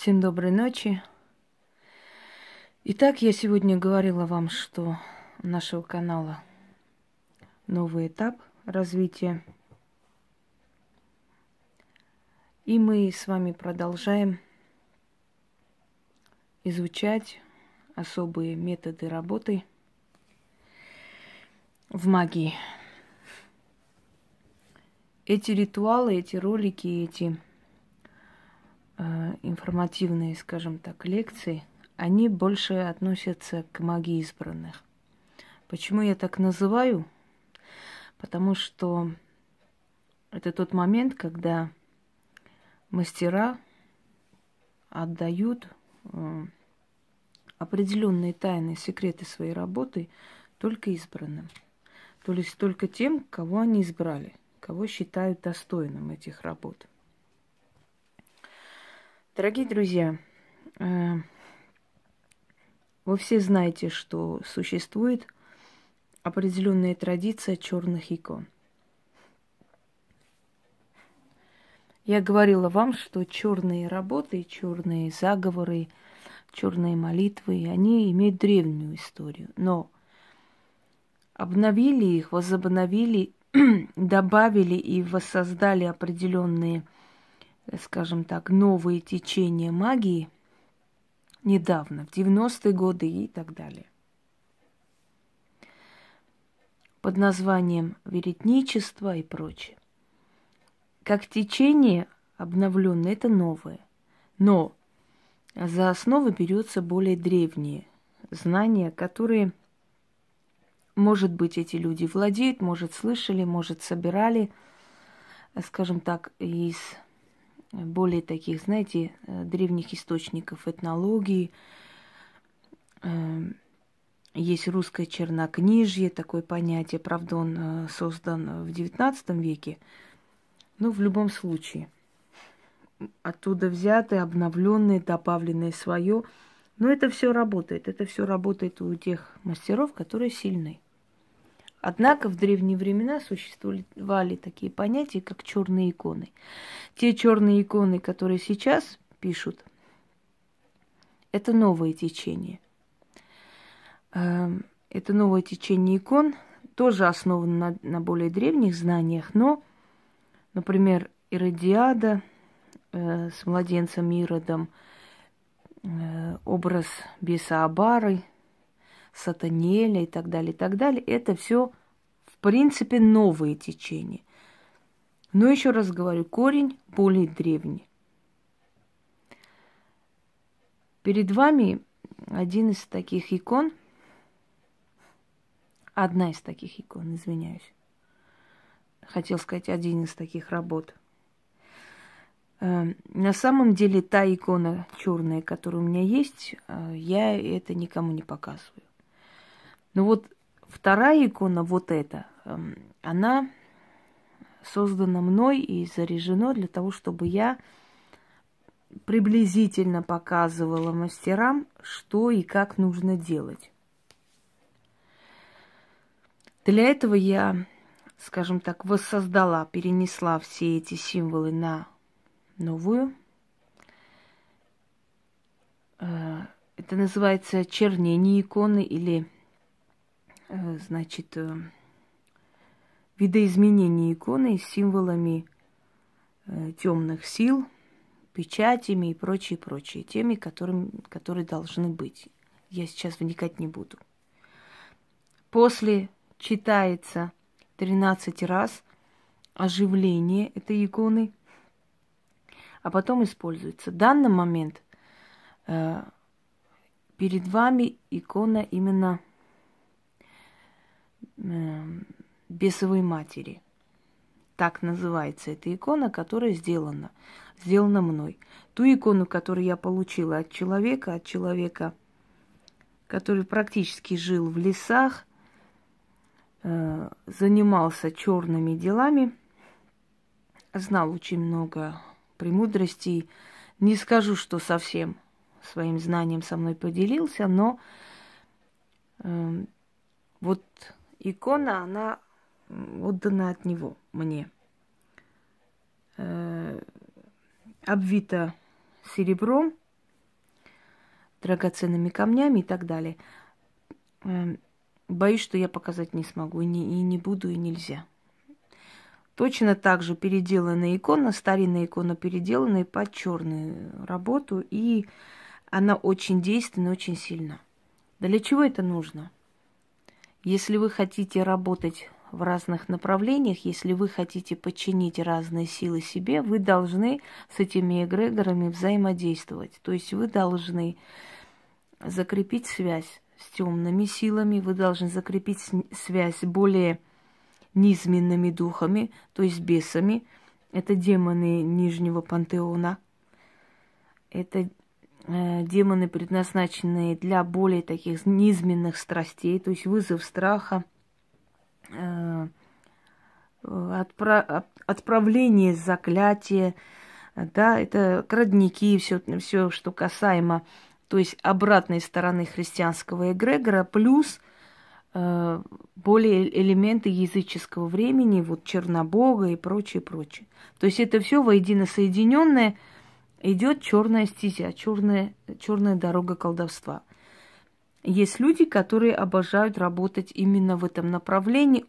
Всем доброй ночи. Итак, я сегодня говорила вам, что нашего канала новый этап развития. И мы с вами продолжаем изучать особые методы работы в магии. Эти ритуалы, эти ролики, эти информативные, скажем так, лекции, они больше относятся к магии избранных. Почему я так называю? Потому что это тот момент, когда мастера отдают э, определенные тайны, секреты своей работы только избранным. То есть только тем, кого они избрали, кого считают достойным этих работ. Дорогие друзья, э, вы все знаете, что существует определенная традиция черных икон. Я говорила вам, что черные работы, черные заговоры, черные молитвы, они имеют древнюю историю. Но обновили их, возобновили, добавили и воссоздали определенные скажем так, новые течения магии недавно, в 90-е годы и так далее. Под названием веретничество и прочее. Как течение обновленное, это новое. Но за основу берется более древние знания, которые, может быть, эти люди владеют, может, слышали, может, собирали, скажем так, из более таких, знаете, э, древних источников этнологии. Эм, есть русское чернокнижье, такое понятие, правда, он э, создан в XIX веке, но в любом случае оттуда взятые, обновленные, добавленные свое. Но это все работает. Это все работает у тех мастеров, которые сильны. Однако в древние времена существовали такие понятия, как черные иконы. Те черные иконы, которые сейчас пишут, это новое течение. Эм, это новое течение икон, тоже основано на, на более древних знаниях, но, например, Иродиада э, с младенцем Иродом, э, образ беса Сатаниэля и так далее, и так далее. Это все, в принципе, новые течения. Но еще раз говорю, корень более древний. Перед вами один из таких икон, одна из таких икон, извиняюсь. Хотел сказать, один из таких работ. Эм, на самом деле та икона черная, которая у меня есть, э, я это никому не показываю. Но вот вторая икона, вот эта, эм, она создана мной и заряжена для того, чтобы я приблизительно показывала мастерам, что и как нужно делать. Для этого я, скажем так, воссоздала, перенесла все эти символы на новую. Э, это называется чернение иконы или значит, э, видоизменение иконы с символами э, темных сил, печатями и прочее, прочее, теми, которым, которые должны быть. Я сейчас вникать не буду. После читается 13 раз оживление этой иконы, а потом используется. В данный момент э, перед вами икона именно э, бесовой матери. Так называется эта икона, которая сделана, сделана мной. Ту икону, которую я получила от человека, от человека, который практически жил в лесах, э, занимался черными делами, знал очень много премудростей. Не скажу, что совсем своим знанием со мной поделился, но э, вот икона, она отдана от него мне. Э, обвита серебром, драгоценными камнями и так далее. Эм, боюсь, что я показать не смогу, и не, и не буду, и нельзя. Точно так же переделанная икона, старинная икона, переделанная под черную работу, и она очень действенна, очень сильна. Для чего это нужно? Если вы хотите работать в разных направлениях, если вы хотите подчинить разные силы себе, вы должны с этими эгрегорами взаимодействовать. То есть вы должны закрепить связь с темными силами, вы должны закрепить связь с более низменными духами, то есть бесами. Это демоны Нижнего пантеона. Это демоны, предназначенные для более таких низменных страстей, то есть вызов страха, э, отпра- отправление заклятия, да, это крадники, все, все, что касаемо, то есть обратной стороны христианского эгрегора, плюс э, более элементы языческого времени, вот Чернобога и прочее, прочее. То есть это все воедино соединенное идет черная стезя, черная, черная дорога колдовства. Есть люди, которые обожают работать именно в этом направлении,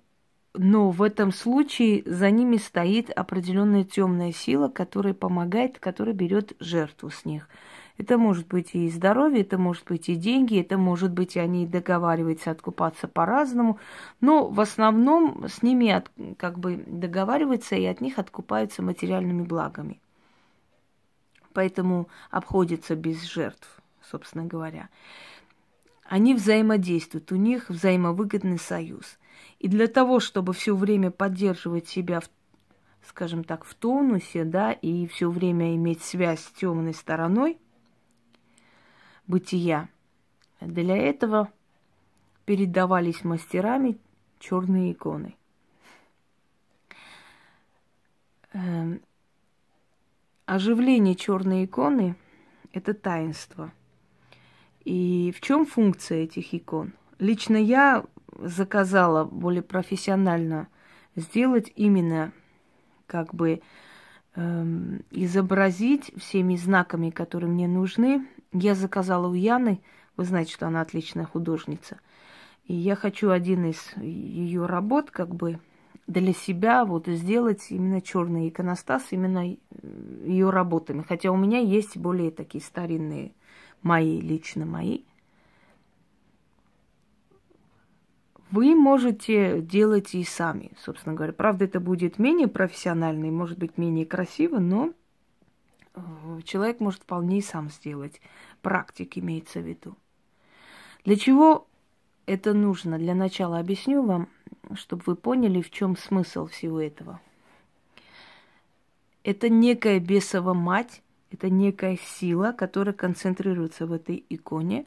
но в этом случае за ними стоит определенная темная сила, которая помогает, которая берет жертву с них. Это может быть и здоровье, это может быть и деньги, это может быть и они договариваются откупаться по-разному, но в основном с ними от, как бы договариваются и от них откупаются материальными благами. Поэтому обходится без жертв, собственно говоря. Они взаимодействуют, у них взаимовыгодный союз. И для того, чтобы все время поддерживать себя, в, скажем так, в тонусе, да, и все время иметь связь с темной стороной бытия, для этого передавались мастерами черные иконы. Оживление черной иконы – это таинство. И в чем функция этих икон? Лично я заказала более профессионально сделать именно как бы эм, изобразить всеми знаками, которые мне нужны. Я заказала у Яны, вы знаете, что она отличная художница. И я хочу один из ее работ как бы для себя вот сделать именно черный иконостас, именно ее работами. Хотя у меня есть более такие старинные мои, лично мои – вы можете делать и сами, собственно говоря. Правда, это будет менее профессионально и, может быть, менее красиво, но э, человек может вполне и сам сделать. Практик имеется в виду. Для чего это нужно? Для начала объясню вам, чтобы вы поняли, в чем смысл всего этого. Это некая бесова мать, это некая сила, которая концентрируется в этой иконе.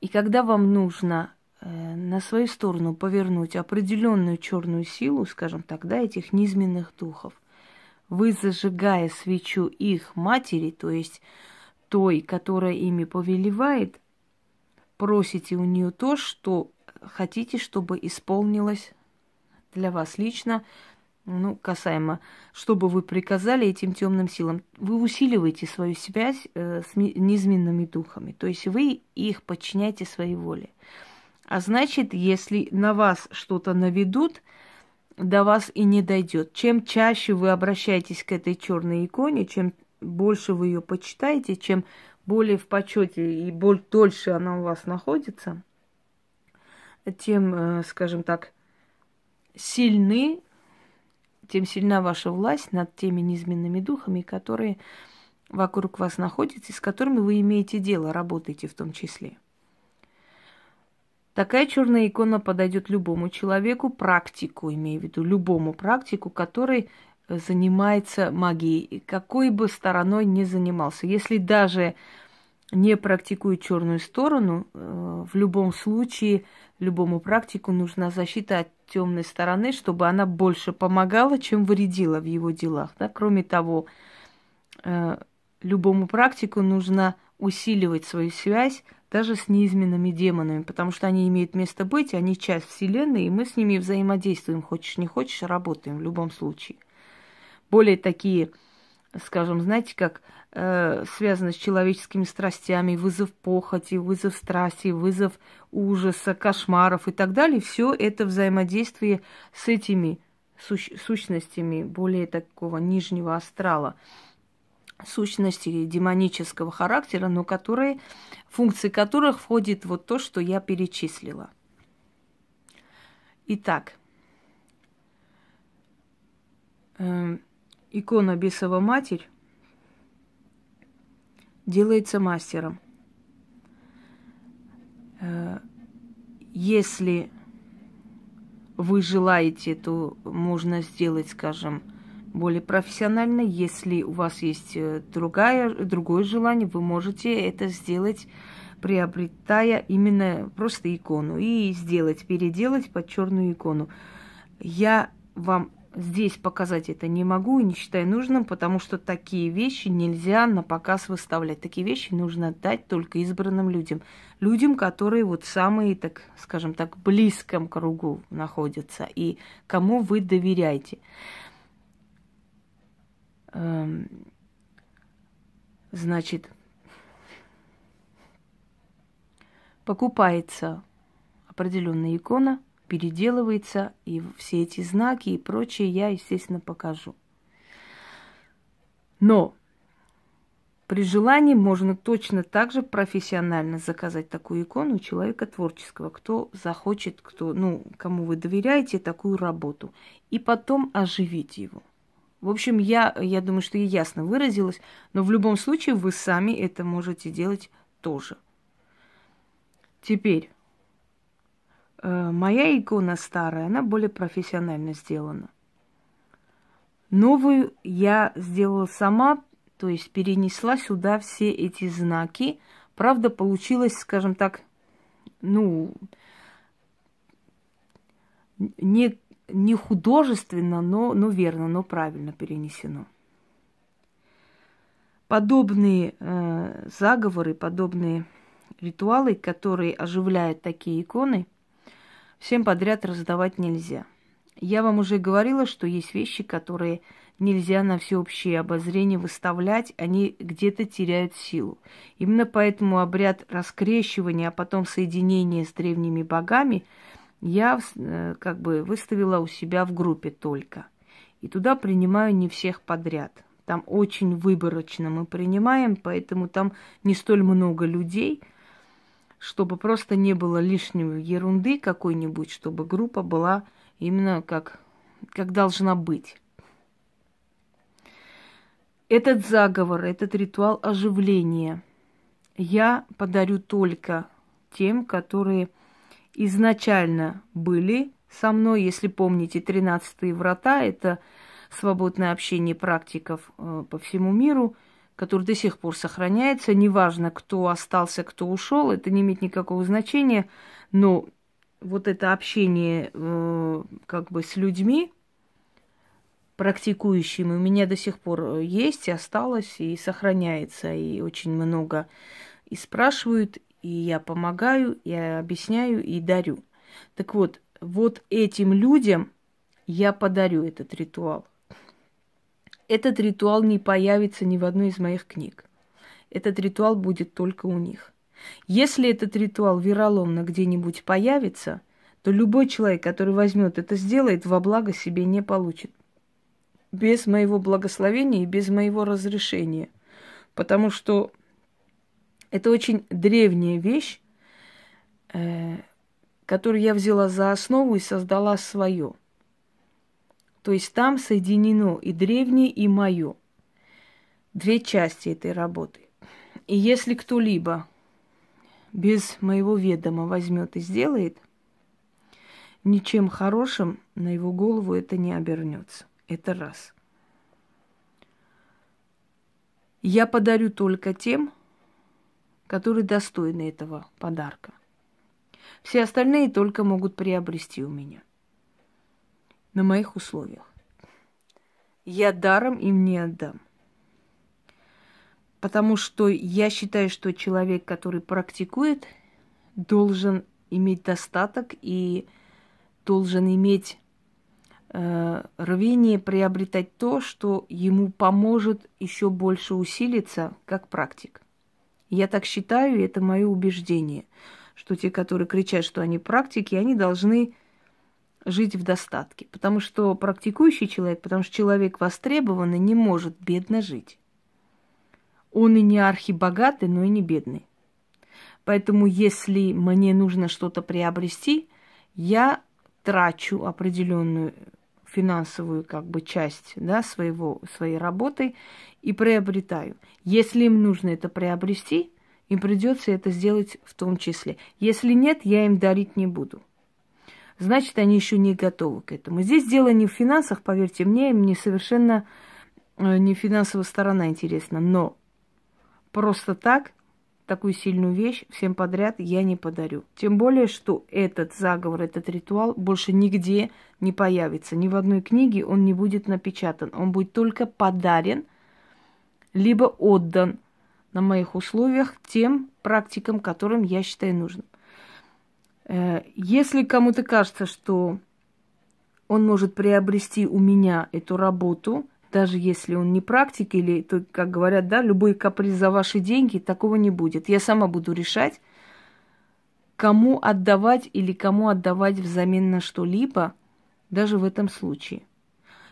И когда вам нужно Э, на свою сторону повернуть определенную черную силу, скажем так, да, этих низменных духов, вы зажигая свечу их матери, то есть той, которая ими повелевает, просите у нее то, что хотите, чтобы исполнилось для вас лично, ну, касаемо, чтобы вы приказали этим темным силам. Вы усиливаете свою связь э, с низменными духами, то есть вы их подчиняете своей воле. А значит, если на вас что-то наведут, до вас и не дойдет. Чем чаще вы обращаетесь к этой черной иконе, чем больше вы ее почитаете, чем более в почете и более дольше она у вас находится, тем, э, скажем так, сильны, тем сильна ваша власть над теми низменными духами, которые вокруг вас находятся, с которыми вы имеете дело, работаете в том числе. Такая черная икона подойдет любому человеку, практику, имею в виду, любому практику, который занимается магией, какой бы стороной ни занимался. Если даже не практикует черную сторону, э, в любом случае любому практику нужна защита от темной стороны, чтобы она больше помогала, чем вредила в его делах. Да? Кроме того, э, любому практику нужно усиливать свою связь даже с неизменными демонами, потому что они имеют место быть, они часть Вселенной, и мы с ними взаимодействуем, хочешь не хочешь, работаем в любом случае. Более такие скажем, знаете, как э, связано с человеческими страстями, вызов похоти, вызов страсти, вызов ужаса, кошмаров и так далее. Все это взаимодействие с этими суч- сущностями более такого нижнего астрала сущности демонического характера, но которые, функции которых входит вот то, что я перечислила. Итак, э, икона Бесова Матерь делается мастером. Э, если вы желаете, то можно сделать, скажем, более профессионально. Если у вас есть э, другая, другое желание, вы можете это сделать, приобретая именно просто икону и сделать, переделать под черную икону. Я вам здесь показать это не могу и не считаю нужным, потому что такие вещи нельзя на показ выставлять. Такие вещи нужно дать только избранным людям. Людям, которые вот самые, так скажем так, близком кругу находятся и кому вы доверяете. Эм, значит, покупается определенная икона, переделывается, и все эти знаки и прочее я, естественно, покажу. Но при желании можно точно так же профессионально заказать такую икону у человека творческого, кто захочет, кто, ну, кому вы доверяете такую работу, и потом оживить его. В общем, я, я думаю, что я ясно выразилась, но в любом случае вы сами это можете делать тоже. Теперь, моя икона старая, она более профессионально сделана. Новую я сделала сама, то есть перенесла сюда все эти знаки. Правда, получилось, скажем так, ну, не не художественно, но, но верно, но правильно перенесено. Подобные э, заговоры, подобные ритуалы, которые оживляют такие иконы, всем подряд раздавать нельзя. Я вам уже говорила, что есть вещи, которые нельзя на всеобщее обозрение выставлять, они где-то теряют силу. Именно поэтому обряд раскрещивания, а потом соединения с древними богами – я э, как бы выставила у себя в группе только. И туда принимаю не всех подряд. Там очень выборочно мы принимаем, поэтому там не столь много людей, чтобы просто не было лишней ерунды какой-нибудь, чтобы группа была именно как, как должна быть. Этот заговор, этот ритуал оживления я подарю только тем, которые изначально были со мной, если помните, 13 врата, это свободное общение практиков э, по всему миру, который до сих пор сохраняется. Неважно, кто остался, кто ушел, это не имеет никакого значения, но вот это общение э, как бы с людьми, практикующими, у меня до сих пор есть, и осталось, и сохраняется, и очень много и спрашивают, и я помогаю, я объясняю и дарю. Так вот, вот этим людям я подарю этот ритуал. Этот ритуал не появится ни в одной из моих книг. Этот ритуал будет только у них. Если этот ритуал вероломно где-нибудь появится, то любой человек, который возьмет это сделает, во благо себе не получит. Без моего благословения и без моего разрешения. Потому что это очень древняя вещь, э, которую я взяла за основу и создала свое. То есть там соединено и древнее, и мое. Две части этой работы. И если кто-либо без моего ведома возьмет и сделает, ничем хорошим на его голову это не обернется. Это раз. Я подарю только тем, которые достойны этого подарка. Все остальные только могут приобрести у меня. На моих условиях. Я даром им не отдам. Потому что я считаю, что человек, который практикует, должен иметь достаток и должен иметь э, рвение приобретать то, что ему поможет еще больше усилиться как практик. Я так считаю, и это мое убеждение, что те, которые кричат, что они практики, они должны жить в достатке. Потому что практикующий человек, потому что человек востребованный, не может бедно жить. Он и не архибогатый, но и не бедный. Поэтому, если мне нужно что-то приобрести, я трачу определенную финансовую как бы часть да, своего, своей работы и приобретаю. Если им нужно это приобрести, им придется это сделать в том числе. Если нет, я им дарить не буду. Значит, они еще не готовы к этому. Здесь дело не в финансах, поверьте мне, мне совершенно э, не финансовая сторона интересна, но просто так такую сильную вещь всем подряд я не подарю. Тем более, что этот заговор, этот ритуал больше нигде не появится. Ни в одной книге он не будет напечатан. Он будет только подарен, либо отдан на моих условиях тем практикам, которым я считаю нужным. Э, если кому-то кажется, что он может приобрести у меня эту работу – даже если он не практик или, то, как говорят, да, любой каприз за ваши деньги, такого не будет. Я сама буду решать, кому отдавать или кому отдавать взамен на что-либо, даже в этом случае.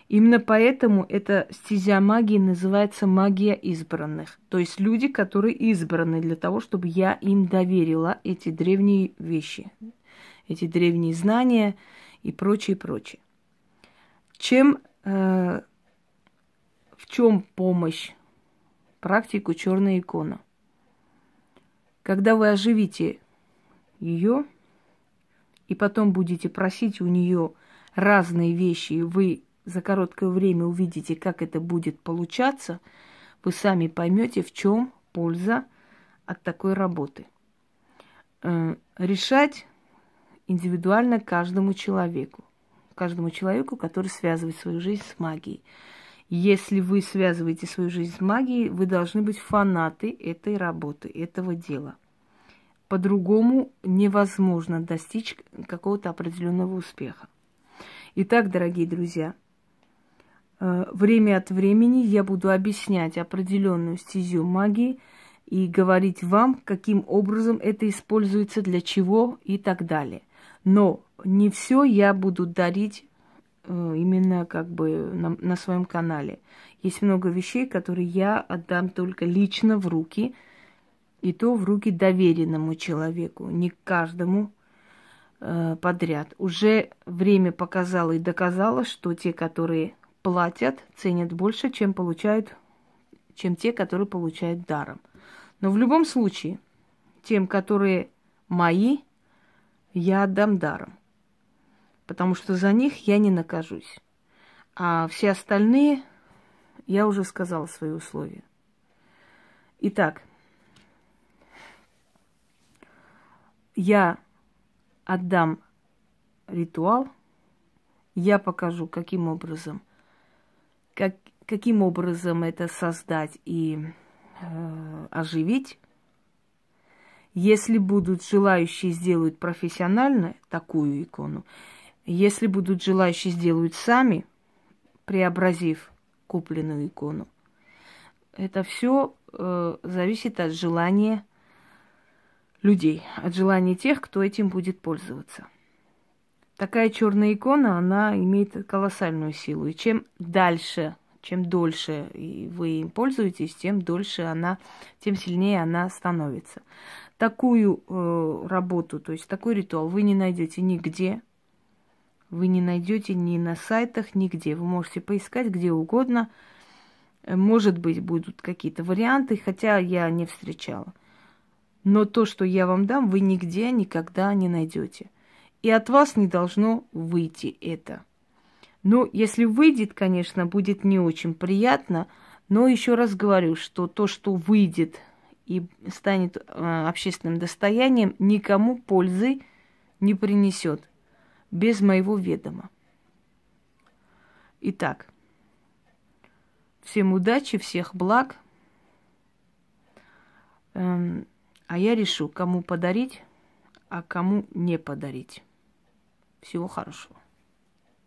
Именно поэтому эта стезя магии называется магия избранных. То есть люди, которые избраны для того, чтобы я им доверила эти древние вещи, эти древние знания и прочее, прочее. Чем э, в чем помощь практику черная икона? Когда вы оживите ее и потом будете просить у нее разные вещи, и вы за короткое время увидите, как это будет получаться, вы сами поймете, в чем польза от такой работы. Э, решать индивидуально каждому человеку, каждому человеку, который связывает свою жизнь с магией. Если вы связываете свою жизнь с магией, вы должны быть фанаты этой работы, этого дела. По-другому невозможно достичь какого-то определенного успеха. Итак, дорогие друзья, время от времени я буду объяснять определенную стезю магии и говорить вам, каким образом это используется, для чего и так далее. Но не все я буду дарить Э, именно как бы на, на своем канале. Есть много вещей, которые я отдам только лично в руки, и то в руки доверенному человеку, не каждому э, подряд. Уже время показало и доказало, что те, которые платят, ценят больше, чем получают, чем те, которые получают даром. Но в любом случае, тем, которые мои, я отдам даром потому что за них я не накажусь. А все остальные, я уже сказала свои условия. Итак, я отдам ритуал, я покажу, каким образом, как, каким образом это создать и э, оживить. Если будут желающие сделать профессионально такую икону, если будут желающие, сделают сами, преобразив купленную икону. Это все э, зависит от желания людей, от желания тех, кто этим будет пользоваться. Такая черная икона, она имеет колоссальную силу. И чем дальше, чем дольше вы им пользуетесь, тем дольше она, тем сильнее она становится. Такую э, работу, то есть такой ритуал вы не найдете нигде, вы не найдете ни на сайтах, нигде. Вы можете поискать где угодно. Может быть, будут какие-то варианты, хотя я не встречала. Но то, что я вам дам, вы нигде никогда не найдете. И от вас не должно выйти это. Ну, если выйдет, конечно, будет не очень приятно, но еще раз говорю, что то, что выйдет и станет э, общественным достоянием, никому пользы не принесет без моего ведома. Итак, всем удачи, всех благ. Эм, а я решу, кому подарить, а кому не подарить. Всего хорошего.